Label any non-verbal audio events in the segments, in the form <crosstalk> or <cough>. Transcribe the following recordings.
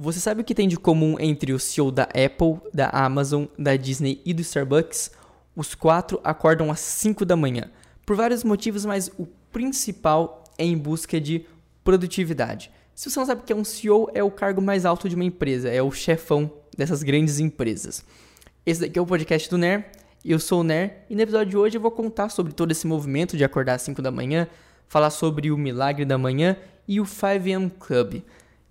Você sabe o que tem de comum entre o CEO da Apple, da Amazon, da Disney e do Starbucks? Os quatro acordam às 5 da manhã, por vários motivos, mas o principal é em busca de produtividade. Se você não sabe o que é um CEO, é o cargo mais alto de uma empresa, é o chefão dessas grandes empresas. Esse daqui é o podcast do NER, eu sou o NER, e no episódio de hoje eu vou contar sobre todo esse movimento de acordar às 5 da manhã, falar sobre o milagre da manhã e o 5am Club.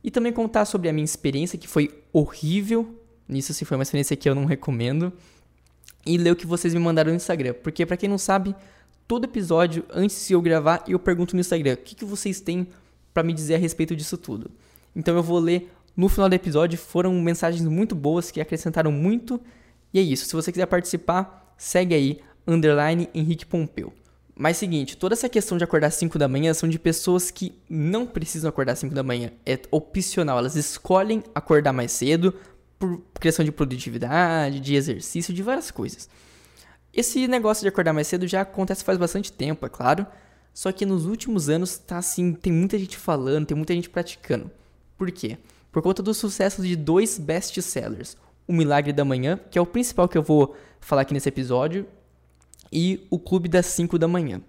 E também contar sobre a minha experiência, que foi horrível. Nisso, se foi uma experiência que eu não recomendo. E ler o que vocês me mandaram no Instagram. Porque, para quem não sabe, todo episódio, antes de eu gravar, eu pergunto no Instagram: o que, que vocês têm para me dizer a respeito disso tudo? Então eu vou ler no final do episódio. Foram mensagens muito boas que acrescentaram muito. E é isso. Se você quiser participar, segue aí, underline Henrique Pompeu. Mas seguinte, toda essa questão de acordar às 5 da manhã são de pessoas que não precisam acordar às 5 da manhã. É opcional, elas escolhem acordar mais cedo por questão de produtividade, de exercício, de várias coisas. Esse negócio de acordar mais cedo já acontece faz bastante tempo, é claro. Só que nos últimos anos tá assim, tem muita gente falando, tem muita gente praticando. Por quê? Por conta do sucesso de dois best-sellers. O Milagre da Manhã, que é o principal que eu vou falar aqui nesse episódio, e O Clube das 5 da Manhã.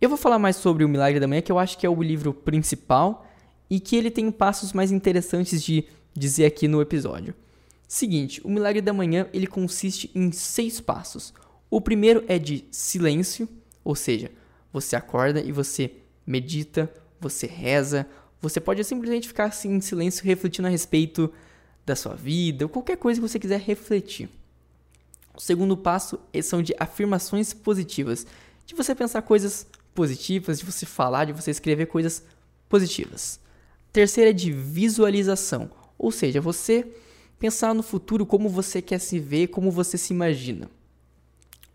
Eu vou falar mais sobre O Milagre da Manhã, que eu acho que é o livro principal e que ele tem passos mais interessantes de dizer aqui no episódio. Seguinte, o Milagre da Manhã ele consiste em seis passos. O primeiro é de silêncio, ou seja, você acorda e você medita, você reza, você pode simplesmente ficar assim em silêncio refletindo a respeito da sua vida, ou qualquer coisa que você quiser refletir. O segundo passo são de afirmações positivas, de você pensar coisas positivas, de você falar, de você escrever coisas positivas. Terceira é de visualização, ou seja, você pensar no futuro como você quer se ver, como você se imagina.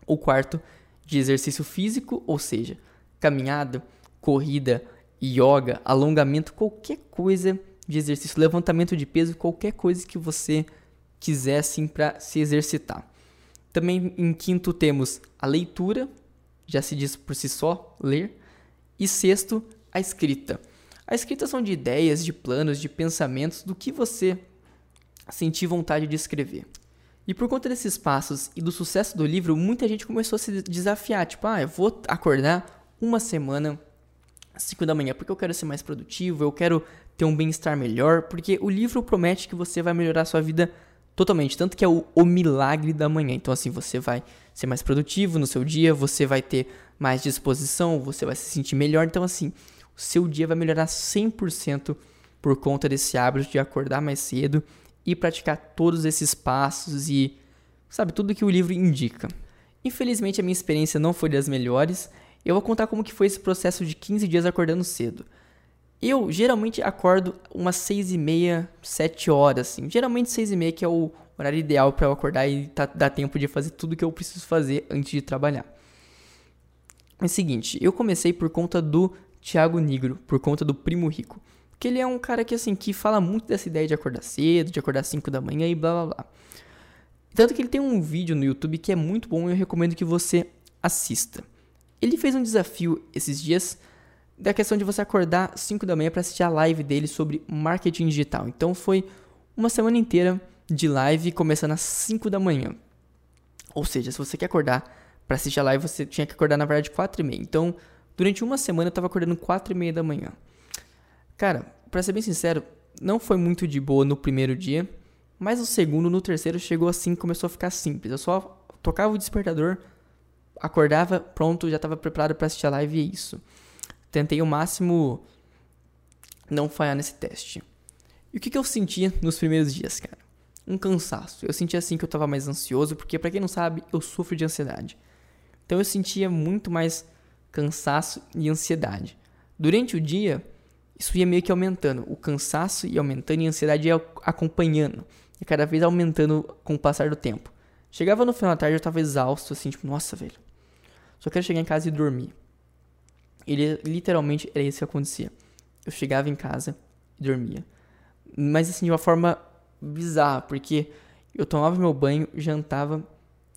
O quarto, de exercício físico, ou seja, caminhada, corrida, yoga, alongamento, qualquer coisa de exercício, levantamento de peso, qualquer coisa que você quiser assim para se exercitar. Também em quinto temos a leitura, já se diz por si só, ler. E sexto, a escrita. A escrita são de ideias, de planos, de pensamentos, do que você sentir vontade de escrever. E por conta desses passos e do sucesso do livro, muita gente começou a se desafiar. Tipo, ah, eu vou acordar uma semana às 5 da manhã porque eu quero ser mais produtivo, eu quero ter um bem-estar melhor, porque o livro promete que você vai melhorar a sua vida Totalmente. Tanto que é o, o milagre da manhã. Então, assim, você vai ser mais produtivo no seu dia, você vai ter mais disposição, você vai se sentir melhor. Então, assim, o seu dia vai melhorar 100% por conta desse hábito de acordar mais cedo e praticar todos esses passos e, sabe, tudo que o livro indica. Infelizmente, a minha experiência não foi das melhores. Eu vou contar como que foi esse processo de 15 dias acordando cedo. Eu geralmente acordo umas 6 e meia, 7 horas, assim. Geralmente 6 e meia que é o horário ideal para eu acordar e tá, dar tempo de fazer tudo que eu preciso fazer antes de trabalhar. É o seguinte, eu comecei por conta do Thiago Negro, por conta do Primo Rico. Porque ele é um cara que, assim, que fala muito dessa ideia de acordar cedo, de acordar 5 da manhã e blá blá blá. Tanto que ele tem um vídeo no YouTube que é muito bom e eu recomendo que você assista. Ele fez um desafio esses dias da questão de você acordar 5 da manhã para assistir a live dele sobre marketing digital. Então foi uma semana inteira de live começando às 5 da manhã. Ou seja, se você quer acordar para assistir a live, você tinha que acordar na verdade 4 e meia. Então, durante uma semana eu tava acordando 4 e meia da manhã. Cara, para ser bem sincero, não foi muito de boa no primeiro dia, mas no segundo, no terceiro chegou assim, começou a ficar simples. Eu só tocava o despertador, acordava, pronto, já estava preparado para assistir a live e é isso. Tentei o máximo não falhar nesse teste. E o que, que eu sentia nos primeiros dias, cara? Um cansaço. Eu sentia assim que eu tava mais ansioso, porque para quem não sabe, eu sofro de ansiedade. Então eu sentia muito mais cansaço e ansiedade. Durante o dia, isso ia meio que aumentando. O cansaço ia aumentando e a ansiedade ia acompanhando. E cada vez aumentando com o passar do tempo. Chegava no final da tarde, eu tava exausto, assim, tipo, nossa, velho. Só quero chegar em casa e dormir. Ele literalmente era isso que acontecia. Eu chegava em casa e dormia. Mas assim, de uma forma bizarra, porque eu tomava meu banho, jantava,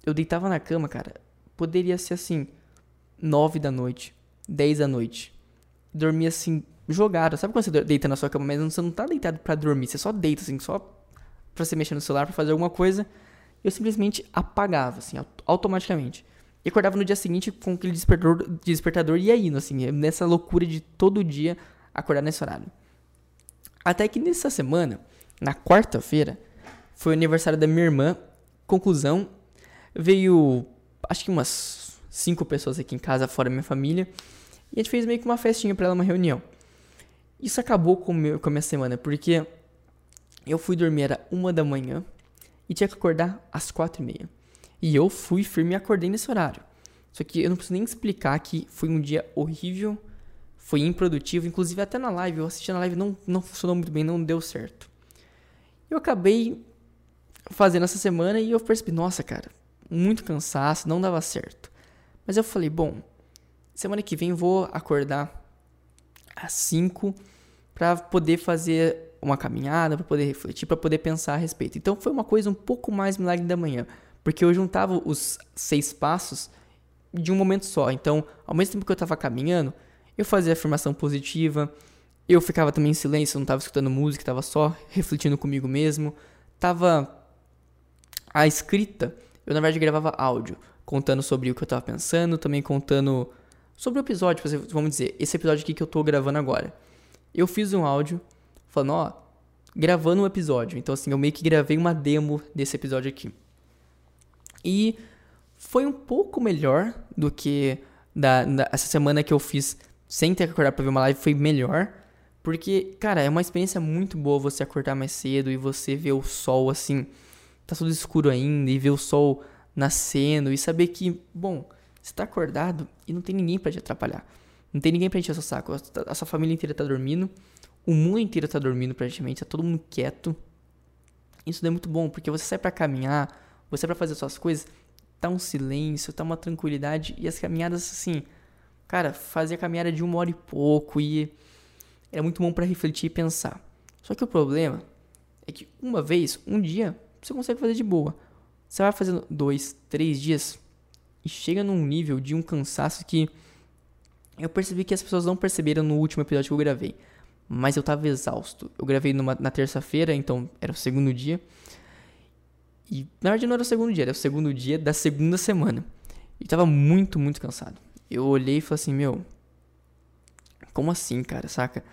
eu deitava na cama, cara. Poderia ser assim, nove da noite, dez da noite. Dormia assim, jogado. Sabe quando você deita na sua cama, mas você não tá deitado para dormir, você só deita, assim, só pra você mexer no celular, pra fazer alguma coisa. Eu simplesmente apagava, assim, automaticamente. E acordava no dia seguinte com aquele despertador, despertador e aí, assim, nessa loucura de todo dia acordar nesse horário. Até que nessa semana, na quarta-feira, foi o aniversário da minha irmã. Conclusão, veio acho que umas cinco pessoas aqui em casa, fora minha família. E a gente fez meio que uma festinha para ela, uma reunião. Isso acabou com, meu, com a minha semana, porque eu fui dormir era uma da manhã e tinha que acordar às quatro e meia. E eu fui firme e acordei nesse horário. Só que eu não preciso nem explicar que foi um dia horrível, foi improdutivo, inclusive até na live, eu assisti na live, não, não funcionou muito bem, não deu certo. Eu acabei fazendo essa semana e eu percebi, nossa, cara, muito cansaço, não dava certo. Mas eu falei, bom, semana que vem vou acordar às 5 para poder fazer uma caminhada, para poder refletir, para poder pensar a respeito. Então foi uma coisa um pouco mais milagre da manhã, porque eu juntava os seis passos de um momento só. Então, ao mesmo tempo que eu estava caminhando, eu fazia afirmação positiva, eu ficava também em silêncio, não estava escutando música, estava só refletindo comigo mesmo. Tava a escrita, eu na verdade gravava áudio, contando sobre o que eu estava pensando, também contando sobre o episódio, vamos dizer, esse episódio aqui que eu estou gravando agora. Eu fiz um áudio falando, ó, gravando um episódio. Então assim, eu meio que gravei uma demo desse episódio aqui. E foi um pouco melhor do que da, da essa semana que eu fiz sem ter que acordar para ver uma live, foi melhor. Porque, cara, é uma experiência muito boa você acordar mais cedo e você ver o sol assim, tá tudo escuro ainda, e ver o sol nascendo e saber que, bom, você tá acordado e não tem ninguém para te atrapalhar. Não tem ninguém pra encher seu saco. A sua família inteira tá dormindo. O mundo inteiro tá dormindo praticamente. Tá todo mundo quieto. Isso é muito bom, porque você sai para caminhar, você sai pra fazer suas coisas, tá um silêncio, tá uma tranquilidade. E as caminhadas, assim, cara, fazia caminhada de uma hora e pouco e era muito bom para refletir e pensar. Só que o problema é que uma vez, um dia, você consegue fazer de boa. Você vai fazendo dois, três dias e chega num nível de um cansaço que eu percebi que as pessoas não perceberam no último episódio que eu gravei. Mas eu tava exausto. Eu gravei numa, na terça-feira, então era o segundo dia. E na verdade não era o segundo dia, era o segundo dia da segunda semana. E tava muito, muito cansado. Eu olhei e falei assim, meu. Como assim, cara, saca?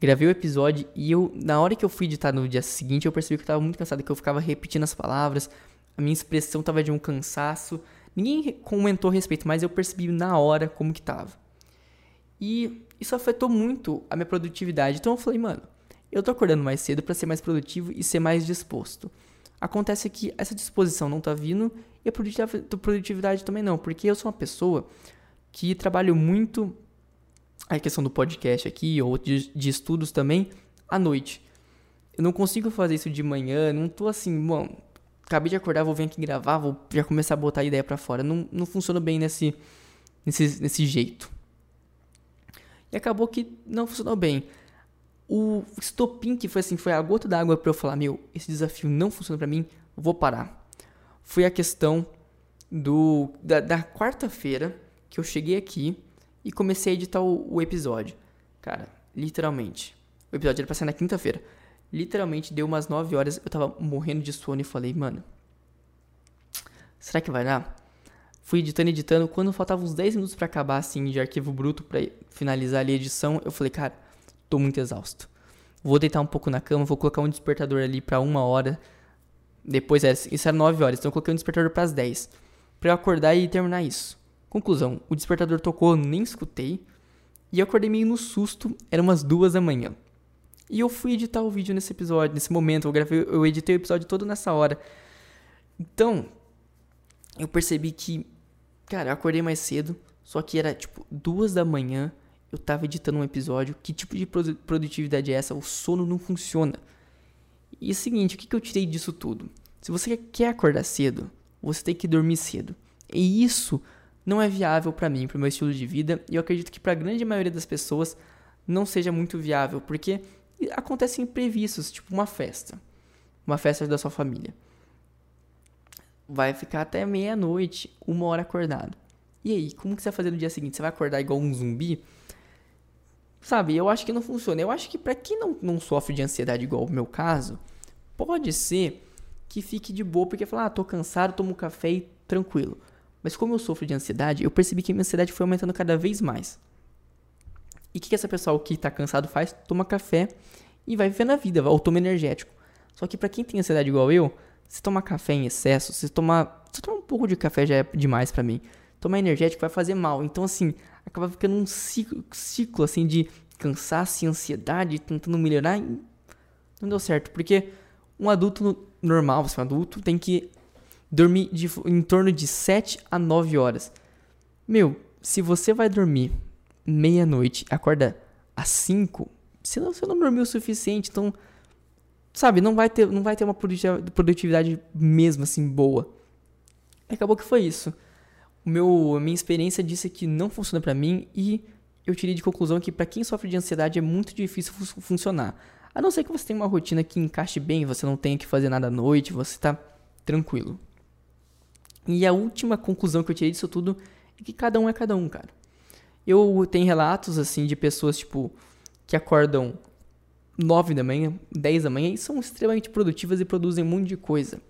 Gravei o episódio e eu, na hora que eu fui editar no dia seguinte, eu percebi que eu tava muito cansado, que eu ficava repetindo as palavras, a minha expressão tava de um cansaço. Ninguém comentou a respeito, mas eu percebi na hora como que tava. E isso afetou muito a minha produtividade. Então eu falei, mano, eu tô acordando mais cedo para ser mais produtivo e ser mais disposto. Acontece que essa disposição não tá vindo e a produtividade também não, porque eu sou uma pessoa que trabalho muito a questão do podcast aqui ou de, de estudos também à noite. Eu não consigo fazer isso de manhã, não tô assim, bom, acabei de acordar, vou vir aqui gravar, vou já começar a botar a ideia para fora. Não, não funciona bem nesse, nesse, nesse jeito. E acabou que não funcionou bem. O estopim que foi assim, foi a gota d'água para eu falar, meu, esse desafio não funciona para mim, vou parar. Foi a questão do da, da quarta-feira que eu cheguei aqui e comecei a editar o, o episódio. Cara, literalmente. O episódio era pra sair na quinta-feira. Literalmente deu umas 9 horas, eu tava morrendo de sono e falei, mano, será que vai dar? Fui editando, editando. Quando faltavam uns 10 minutos para acabar, assim, de arquivo bruto para finalizar ali a edição, eu falei, cara, tô muito exausto. Vou deitar um pouco na cama, vou colocar um despertador ali para uma hora. Depois, isso era 9 horas, então eu coloquei um despertador para as 10. Pra eu acordar e terminar isso. Conclusão, o despertador tocou, nem escutei. E eu acordei meio no susto, era umas duas da manhã. E eu fui editar o vídeo nesse episódio, nesse momento. Eu, gravei, eu editei o episódio todo nessa hora. Então, eu percebi que Cara, eu acordei mais cedo, só que era tipo duas da manhã, eu tava editando um episódio. Que tipo de produtividade é essa? O sono não funciona. E é o seguinte, o que, eu tirei disso tudo? Se você quer acordar cedo, você tem que dormir cedo. E isso não é viável para mim, para meu estilo de vida, e eu acredito que para a grande maioria das pessoas não seja muito viável, porque acontecem imprevistos, tipo uma festa, uma festa da sua família vai ficar até meia-noite, uma hora acordado. E aí, como que você vai fazer no dia seguinte? Você vai acordar igual um zumbi? Sabe, eu acho que não funciona. Eu acho que para quem não, não sofre de ansiedade igual o meu caso, pode ser que fique de boa, porque fala, ah, tô cansado, tomo um café e tranquilo. Mas como eu sofro de ansiedade, eu percebi que minha ansiedade foi aumentando cada vez mais. E o que, que essa pessoa que tá cansado faz? Toma café e vai vivendo a vida, ou toma energético. Só que para quem tem ansiedade igual eu, se tomar café em excesso, se tomar, se tomar um pouco de café já é demais para mim. Tomar energético vai fazer mal. Então assim, acaba ficando um ciclo, ciclo assim de cansaço e ansiedade, tentando melhorar. E não deu certo, porque um adulto normal, é um adulto, tem que dormir de, em torno de 7 a 9 horas. Meu, se você vai dormir meia-noite, acorda às 5, você não, você não dormiu o suficiente, então sabe, não vai ter, não vai ter uma produtividade mesmo assim boa. Acabou que foi isso. O meu, a minha experiência disse que não funciona para mim e eu tirei de conclusão que para quem sofre de ansiedade é muito difícil funcionar. A não ser que você tenha uma rotina que encaixe bem, você não tenha que fazer nada à noite, você tá tranquilo. E a última conclusão que eu tirei disso tudo é que cada um é cada um, cara. Eu tenho relatos assim de pessoas tipo que acordam 9 da manhã, 10 da manhã e são extremamente produtivas e produzem um monte de coisa.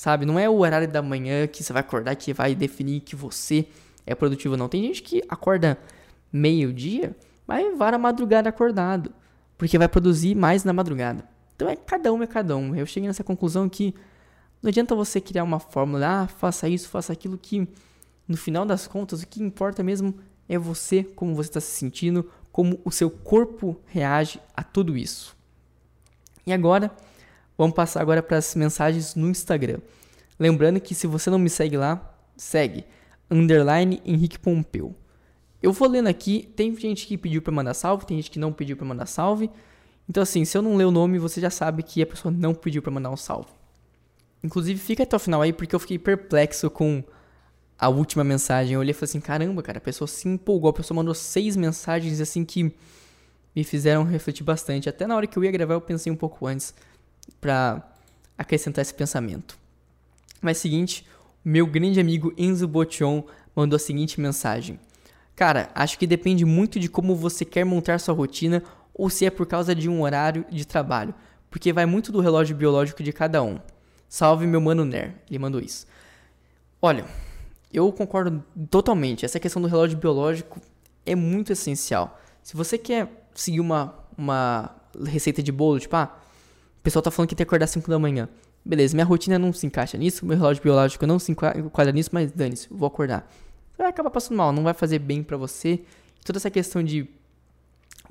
Sabe? Não é o horário da manhã que você vai acordar que vai definir que você é produtivo, não. Tem gente que acorda meio-dia, vai vara a madrugada acordado, porque vai produzir mais na madrugada. Então é cada um é cada um. Eu cheguei nessa conclusão que não adianta você criar uma fórmula, ah, faça isso, faça aquilo, que no final das contas o que importa mesmo é você, como você está se sentindo, como o seu corpo reage a tudo isso. E agora, vamos passar agora para as mensagens no Instagram. Lembrando que se você não me segue lá, segue underline Henrique Pompeu. Eu vou lendo aqui, tem gente que pediu para mandar salve, tem gente que não pediu para mandar salve. Então assim, se eu não ler o nome, você já sabe que a pessoa não pediu para mandar um salve. Inclusive, fica até o final aí porque eu fiquei perplexo com a última mensagem. Eu olhei e falei assim: caramba, cara, a pessoa se empolgou. A pessoa mandou seis mensagens assim que me fizeram refletir bastante. Até na hora que eu ia gravar, eu pensei um pouco antes pra acrescentar esse pensamento. Mas seguinte, meu grande amigo Enzo Botion mandou a seguinte mensagem: Cara, acho que depende muito de como você quer montar sua rotina ou se é por causa de um horário de trabalho, porque vai muito do relógio biológico de cada um. Salve meu mano Ner, ele mandou isso. Olha, eu concordo totalmente. Essa questão do relógio biológico é muito essencial. Se você quer seguir uma, uma receita de bolo, tipo, ah, o pessoal tá falando que tem que acordar às 5 da manhã. Beleza, minha rotina não se encaixa nisso, meu relógio biológico não se enquadra nisso, mas dane-se, vou acordar. Você vai acabar passando mal, não vai fazer bem para você. Toda essa questão de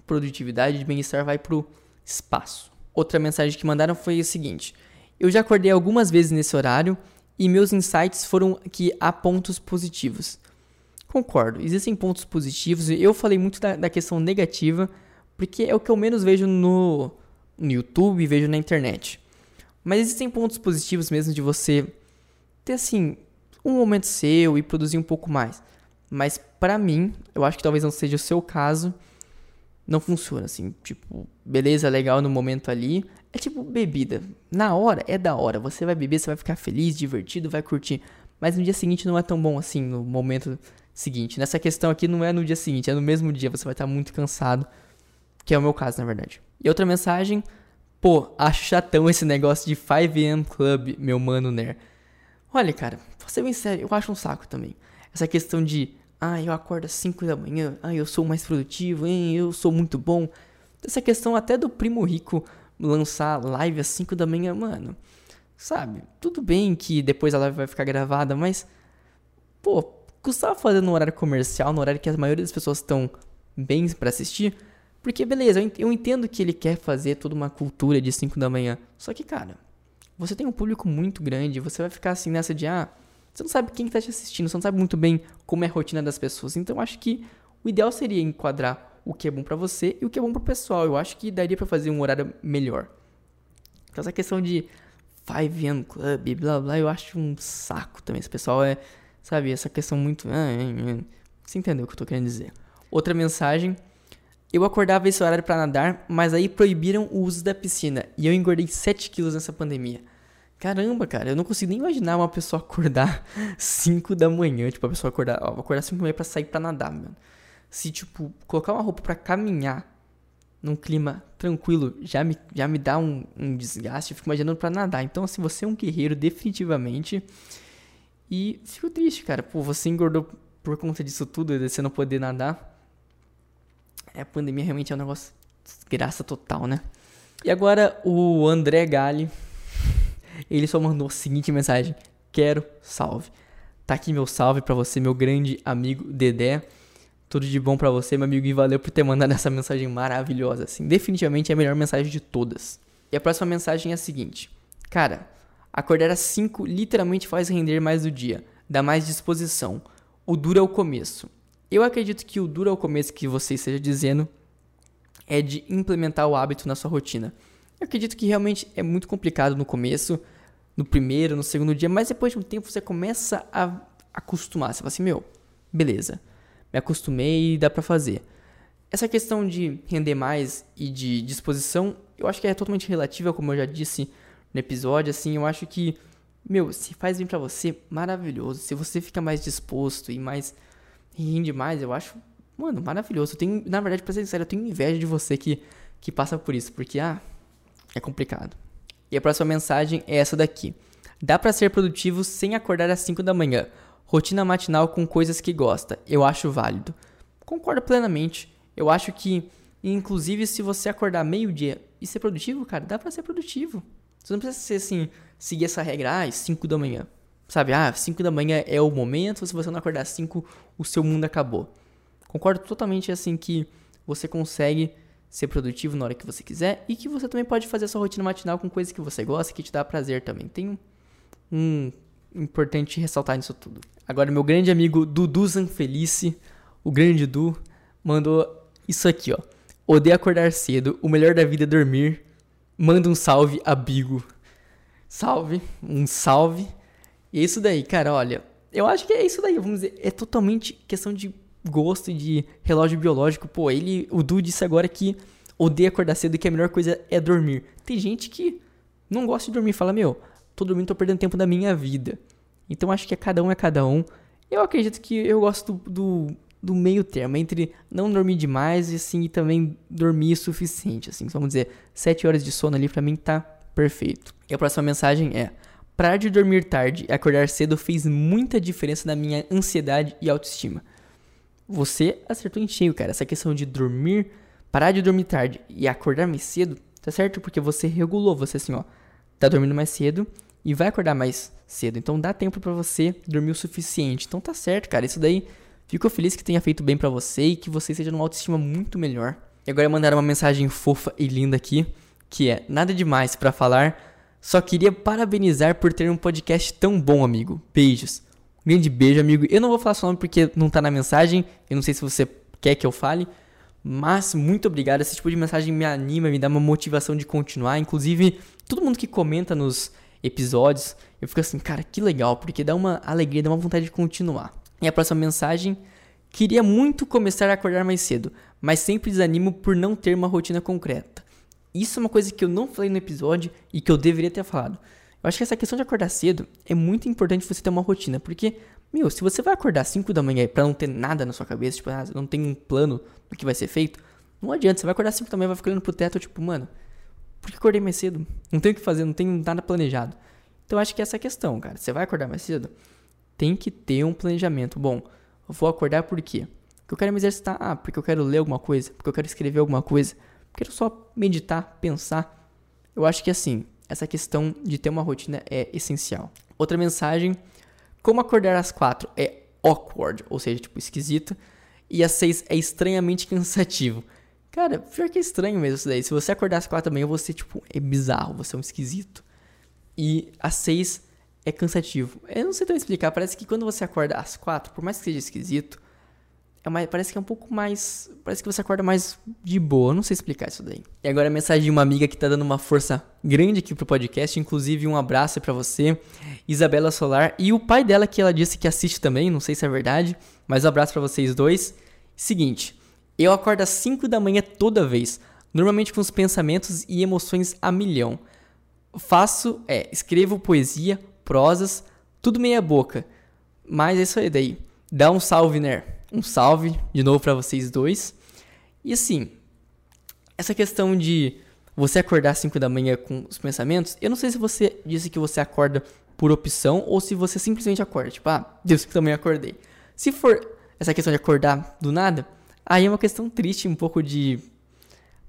produtividade, de bem-estar vai pro espaço. Outra mensagem que mandaram foi o seguinte: Eu já acordei algumas vezes nesse horário e meus insights foram que há pontos positivos. Concordo, existem pontos positivos. Eu falei muito da, da questão negativa, porque é o que eu menos vejo no, no YouTube, vejo na internet. Mas existem pontos positivos mesmo de você ter assim um momento seu e produzir um pouco mais. Mas para mim, eu acho que talvez não seja o seu caso, não funciona assim, tipo, beleza, legal no momento ali, é tipo bebida. Na hora é da hora. Você vai beber, você vai ficar feliz, divertido, vai curtir. Mas no dia seguinte não é tão bom assim, no momento seguinte. Nessa questão aqui não é no dia seguinte, é no mesmo dia. Você vai estar muito cansado. Que é o meu caso, na verdade. E outra mensagem. Pô, acho chatão esse negócio de 5am Club, meu mano Ner. Olha, cara, vou ser bem sério, eu acho um saco também. Essa questão de, ah, eu acordo às 5 da manhã, ah, eu sou mais produtivo, hein, eu sou muito bom. Essa questão até do primo rico lançar live às 5 da manhã, mano. Sabe? Tudo bem que depois a live vai ficar gravada, mas. Pô, custava fazer no horário comercial, no horário que a maioria das pessoas estão bem para assistir. Porque, beleza, eu entendo que ele quer fazer toda uma cultura de 5 da manhã. Só que, cara, você tem um público muito grande, você vai ficar assim nessa de, ah, você não sabe quem está te assistindo, você não sabe muito bem como é a rotina das pessoas. Então, acho que o ideal seria enquadrar o que é bom para você e o que é bom para o pessoal. Eu acho que daria para fazer um horário melhor. Então essa questão de 5am Club, blá blá, eu acho um saco também. Esse pessoal é, sabe, essa questão muito. Ah, é, é. Você entendeu o que eu tô querendo dizer? Outra mensagem. Eu acordava esse horário para nadar, mas aí proibiram o uso da piscina e eu engordei 7 quilos nessa pandemia. Caramba, cara, eu não consigo nem imaginar uma pessoa acordar <laughs> 5 da manhã. Tipo, a pessoa acordar, ó, vou acordar 5 da manhã pra sair pra nadar, mano. Se, tipo, colocar uma roupa para caminhar num clima tranquilo já me, já me dá um, um desgaste. Eu fico imaginando para nadar. Então, assim, você é um guerreiro, definitivamente. E fico triste, cara. Pô, você engordou por conta disso tudo, de você não poder nadar. É, a pandemia realmente é um negócio graça total, né? E agora o André Gali, ele só mandou a seguinte mensagem: Quero salve. Tá aqui meu salve para você, meu grande amigo Dedé. Tudo de bom para você, meu amigo, e valeu por ter mandado essa mensagem maravilhosa. Assim, definitivamente é a melhor mensagem de todas. E a próxima mensagem é a seguinte: Cara, acordar às 5 literalmente faz render mais o dia, dá mais disposição. O duro é o começo. Eu acredito que o duro é o começo que você esteja dizendo é de implementar o hábito na sua rotina. Eu acredito que realmente é muito complicado no começo, no primeiro, no segundo dia, mas depois de um tempo você começa a acostumar. Você fala assim, meu, beleza, me acostumei e dá pra fazer. Essa questão de render mais e de disposição, eu acho que é totalmente relativa, como eu já disse no episódio, assim, eu acho que, meu, se faz bem para você, maravilhoso. Se você fica mais disposto e mais rende mais, eu acho Mano, maravilhoso. Eu tenho, na verdade, pra ser sincero, eu tenho inveja de você que, que passa por isso, porque, ah, é complicado. E a próxima mensagem é essa daqui. Dá para ser produtivo sem acordar às 5 da manhã. Rotina matinal com coisas que gosta. Eu acho válido. Concordo plenamente. Eu acho que, inclusive, se você acordar meio-dia e ser produtivo, cara, dá para ser produtivo. Você não precisa ser assim, seguir essa regra, ah, 5 da manhã. Sabe, ah, 5 da manhã é o momento, se você não acordar às 5, o seu mundo acabou. Concordo totalmente assim que você consegue ser produtivo na hora que você quiser e que você também pode fazer a sua rotina matinal com coisas que você gosta, que te dá prazer também. Tem um, importante ressaltar nisso tudo. Agora, meu grande amigo Dudu Zanfelice, o grande Du, mandou isso aqui, ó. Odeio acordar cedo, o melhor da vida é dormir. Manda um salve a Bigo. Salve, um salve. E é isso daí, cara, olha. Eu acho que é isso daí, vamos dizer, é totalmente questão de gosto de relógio biológico. Pô, ele, o Du disse agora que odeia acordar cedo e que a melhor coisa é dormir. Tem gente que não gosta de dormir, fala, meu, tô dormindo, tô perdendo tempo da minha vida. Então acho que é cada um é cada um. Eu acredito que eu gosto do, do, do meio termo, entre não dormir demais e assim, e também dormir o suficiente, assim. Vamos dizer, 7 horas de sono ali pra mim tá perfeito. E a próxima mensagem é: Parar de dormir tarde e acordar cedo fez muita diferença na minha ansiedade e autoestima você acertou em cheio, cara. Essa questão de dormir, parar de dormir tarde e acordar mais cedo, tá certo? Porque você regulou, você assim, ó, tá dormindo mais cedo e vai acordar mais cedo. Então dá tempo para você dormir o suficiente. Então tá certo, cara. Isso daí, fico feliz que tenha feito bem para você e que você seja numa autoestima muito melhor. E agora mandaram uma mensagem fofa e linda aqui, que é: nada demais para falar. Só queria parabenizar por ter um podcast tão bom, amigo. Beijos. Grande beijo, amigo. Eu não vou falar seu nome porque não tá na mensagem. Eu não sei se você quer que eu fale. Mas muito obrigado. Esse tipo de mensagem me anima, me dá uma motivação de continuar. Inclusive, todo mundo que comenta nos episódios, eu fico assim, cara, que legal, porque dá uma alegria, dá uma vontade de continuar. E a próxima mensagem: Queria muito começar a acordar mais cedo, mas sempre desanimo por não ter uma rotina concreta. Isso é uma coisa que eu não falei no episódio e que eu deveria ter falado. Eu acho que essa questão de acordar cedo é muito importante você ter uma rotina, porque, meu, se você vai acordar 5 da manhã pra não ter nada na sua cabeça, tipo, ah, não tem um plano do que vai ser feito, não adianta, você vai acordar 5 da manhã, vai ficar olhando pro teto, tipo, mano, por que acordei mais cedo? Não tenho o que fazer, não tenho nada planejado. Então eu acho que essa é a questão, cara. Você vai acordar mais cedo, tem que ter um planejamento. Bom, vou acordar por quê? Porque eu quero me exercitar, ah, porque eu quero ler alguma coisa, porque eu quero escrever alguma coisa, quero só meditar, pensar. Eu acho que assim, essa questão de ter uma rotina é essencial. Outra mensagem: como acordar às quatro é awkward, ou seja, tipo esquisito, e às seis é estranhamente cansativo. Cara, pior que é estranho mesmo isso daí. Se você acordar às quatro manhã, você, tipo, é bizarro, você é um esquisito. E às seis é cansativo. Eu não sei tão explicar, parece que quando você acorda às quatro, por mais que seja esquisito, é mais, parece que é um pouco mais. Parece que você acorda mais de boa. Eu não sei explicar isso daí. E agora a mensagem de uma amiga que tá dando uma força grande aqui pro podcast. Inclusive, um abraço para você, Isabela Solar. E o pai dela, que ela disse que assiste também. Não sei se é verdade. Mas um abraço para vocês dois. Seguinte, eu acordo às 5 da manhã toda vez. Normalmente com os pensamentos e emoções a milhão. Faço, é, escrevo poesia, prosas, tudo meia boca. Mas é isso aí daí. Dá um salve, Ner. Um salve de novo para vocês dois. E assim, essa questão de você acordar às 5 da manhã com os pensamentos, eu não sei se você disse que você acorda por opção ou se você simplesmente acorda. Tipo, ah, Deus que também acordei. Se for essa questão de acordar do nada, aí é uma questão triste, um pouco de.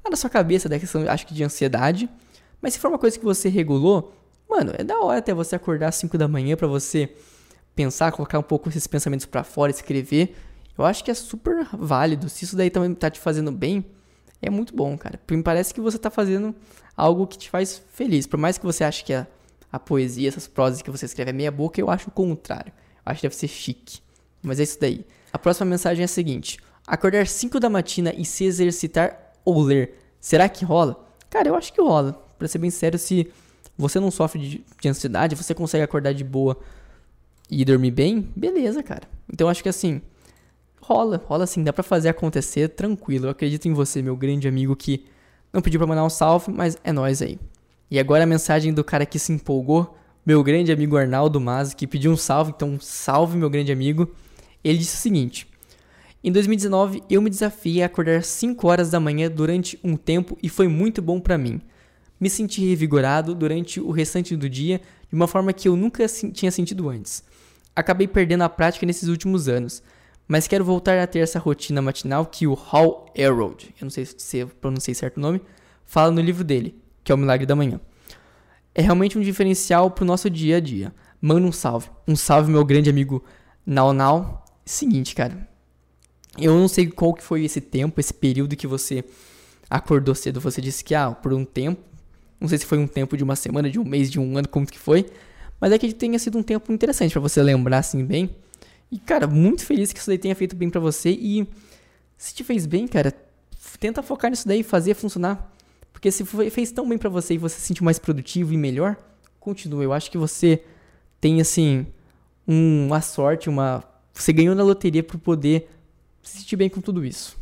Ah, na sua cabeça, da questão, acho que de ansiedade. Mas se for uma coisa que você regulou, mano, é da hora até você acordar às 5 da manhã para você pensar, colocar um pouco esses pensamentos para fora, escrever. Eu acho que é super válido. Se isso daí também tá te fazendo bem, é muito bom, cara. Porque me parece que você tá fazendo algo que te faz feliz. Por mais que você ache que a, a poesia, essas prosas que você escreve é meia boca, eu acho o contrário. Eu acho que deve ser chique. Mas é isso daí. A próxima mensagem é a seguinte: acordar 5 da matina e se exercitar ou ler. Será que rola? Cara, eu acho que rola. Pra ser bem sério, se você não sofre de, de ansiedade, você consegue acordar de boa e dormir bem, beleza, cara. Então eu acho que assim, rola, rola assim, dá pra fazer acontecer tranquilo. Eu acredito em você, meu grande amigo que não pediu pra mandar um salve, mas é nós aí. E agora a mensagem do cara que se empolgou, meu grande amigo Arnaldo Mas, que pediu um salve, então salve meu grande amigo. Ele disse o seguinte: Em 2019 eu me desafiei a acordar 5 horas da manhã durante um tempo e foi muito bom para mim. Me senti revigorado durante o restante do dia de uma forma que eu nunca tinha sentido antes. Acabei perdendo a prática nesses últimos anos, mas quero voltar a ter essa rotina matinal que o Hal Elrod, eu não sei se eu pronunciei certo o nome, fala no livro dele, que é o Milagre da Manhã. É realmente um diferencial pro nosso dia a dia. Manda um salve. Um salve, meu grande amigo Nau Nau. Seguinte, cara. Eu não sei qual que foi esse tempo, esse período que você acordou cedo. Você disse que, ah, por um tempo. Não sei se foi um tempo de uma semana, de um mês, de um ano, como que foi. Mas é que tenha sido um tempo interessante para você lembrar assim bem. E, cara, muito feliz que isso daí tenha feito bem para você. E se te fez bem, cara, tenta focar nisso daí e fazer funcionar. Porque se fez tão bem para você e você se sentiu mais produtivo e melhor, continua. Eu acho que você tem, assim, uma sorte, uma. Você ganhou na loteria por poder se sentir bem com tudo isso.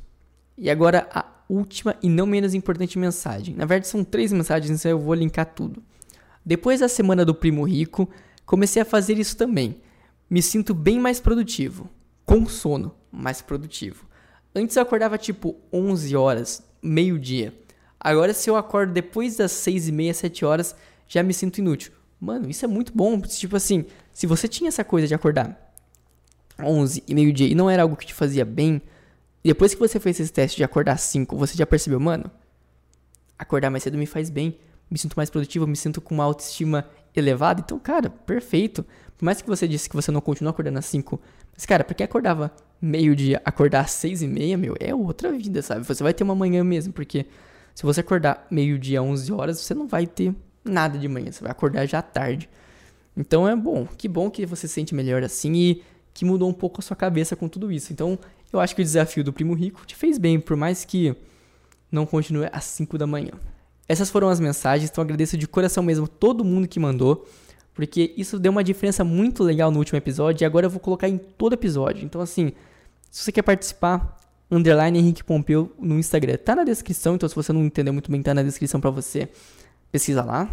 E agora a última e não menos importante mensagem. Na verdade, são três mensagens, então eu vou linkar tudo. Depois da semana do Primo Rico, comecei a fazer isso também me sinto bem mais produtivo. Com sono, mais produtivo. Antes eu acordava tipo 11 horas, meio-dia. Agora, se eu acordo depois das 6 e meia, 7 horas, já me sinto inútil. Mano, isso é muito bom. Tipo assim, se você tinha essa coisa de acordar 11 e meio-dia e não era algo que te fazia bem, depois que você fez esse teste de acordar 5, você já percebeu, mano, acordar mais cedo me faz bem, me sinto mais produtivo, me sinto com uma autoestima elevada. Então, cara, perfeito. Por mais que você disse que você não continua acordando às 5, mas, cara, porque acordava meio-dia, acordar às 6 e meia, meu, é outra vida, sabe? Você vai ter uma manhã mesmo, porque se você acordar meio-dia, 11 horas, você não vai ter nada de manhã, você vai acordar já tarde. Então é bom, que bom que você se sente melhor assim e que mudou um pouco a sua cabeça com tudo isso. Então eu acho que o desafio do Primo Rico te fez bem, por mais que não continue às 5 da manhã. Essas foram as mensagens, então agradeço de coração mesmo todo mundo que mandou porque isso deu uma diferença muito legal no último episódio e agora eu vou colocar em todo episódio. Então, assim, se você quer participar, underline Henrique Pompeu no Instagram. Tá na descrição, então se você não entendeu muito bem, tá na descrição para você. Pesquisa lá.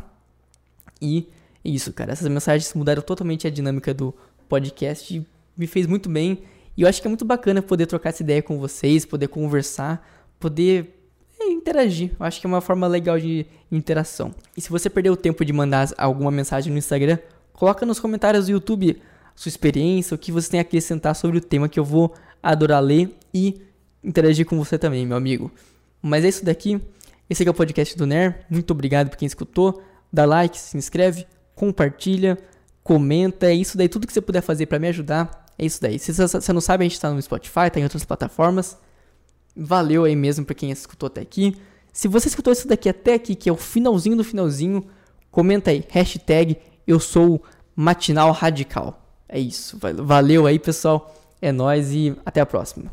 E é isso, cara. Essas mensagens mudaram totalmente a dinâmica do podcast e me fez muito bem. E eu acho que é muito bacana poder trocar essa ideia com vocês, poder conversar, poder interagir. Eu acho que é uma forma legal de interação. E se você perdeu o tempo de mandar alguma mensagem no Instagram, coloca nos comentários do YouTube sua experiência, o que você tem a acrescentar sobre o tema que eu vou adorar ler e interagir com você também, meu amigo. Mas é isso daqui. Esse aqui é o podcast do NER. Muito obrigado por quem escutou. Dá like, se inscreve, compartilha, comenta. É isso daí. Tudo que você puder fazer para me ajudar, é isso daí. Se você não sabe, a gente tá no Spotify, tá em outras plataformas. Valeu aí mesmo para quem escutou até aqui. Se você escutou isso daqui até aqui, que é o finalzinho do finalzinho, comenta aí, hashtag eu sou matinal radical. É isso. Valeu aí, pessoal. É nóis e até a próxima.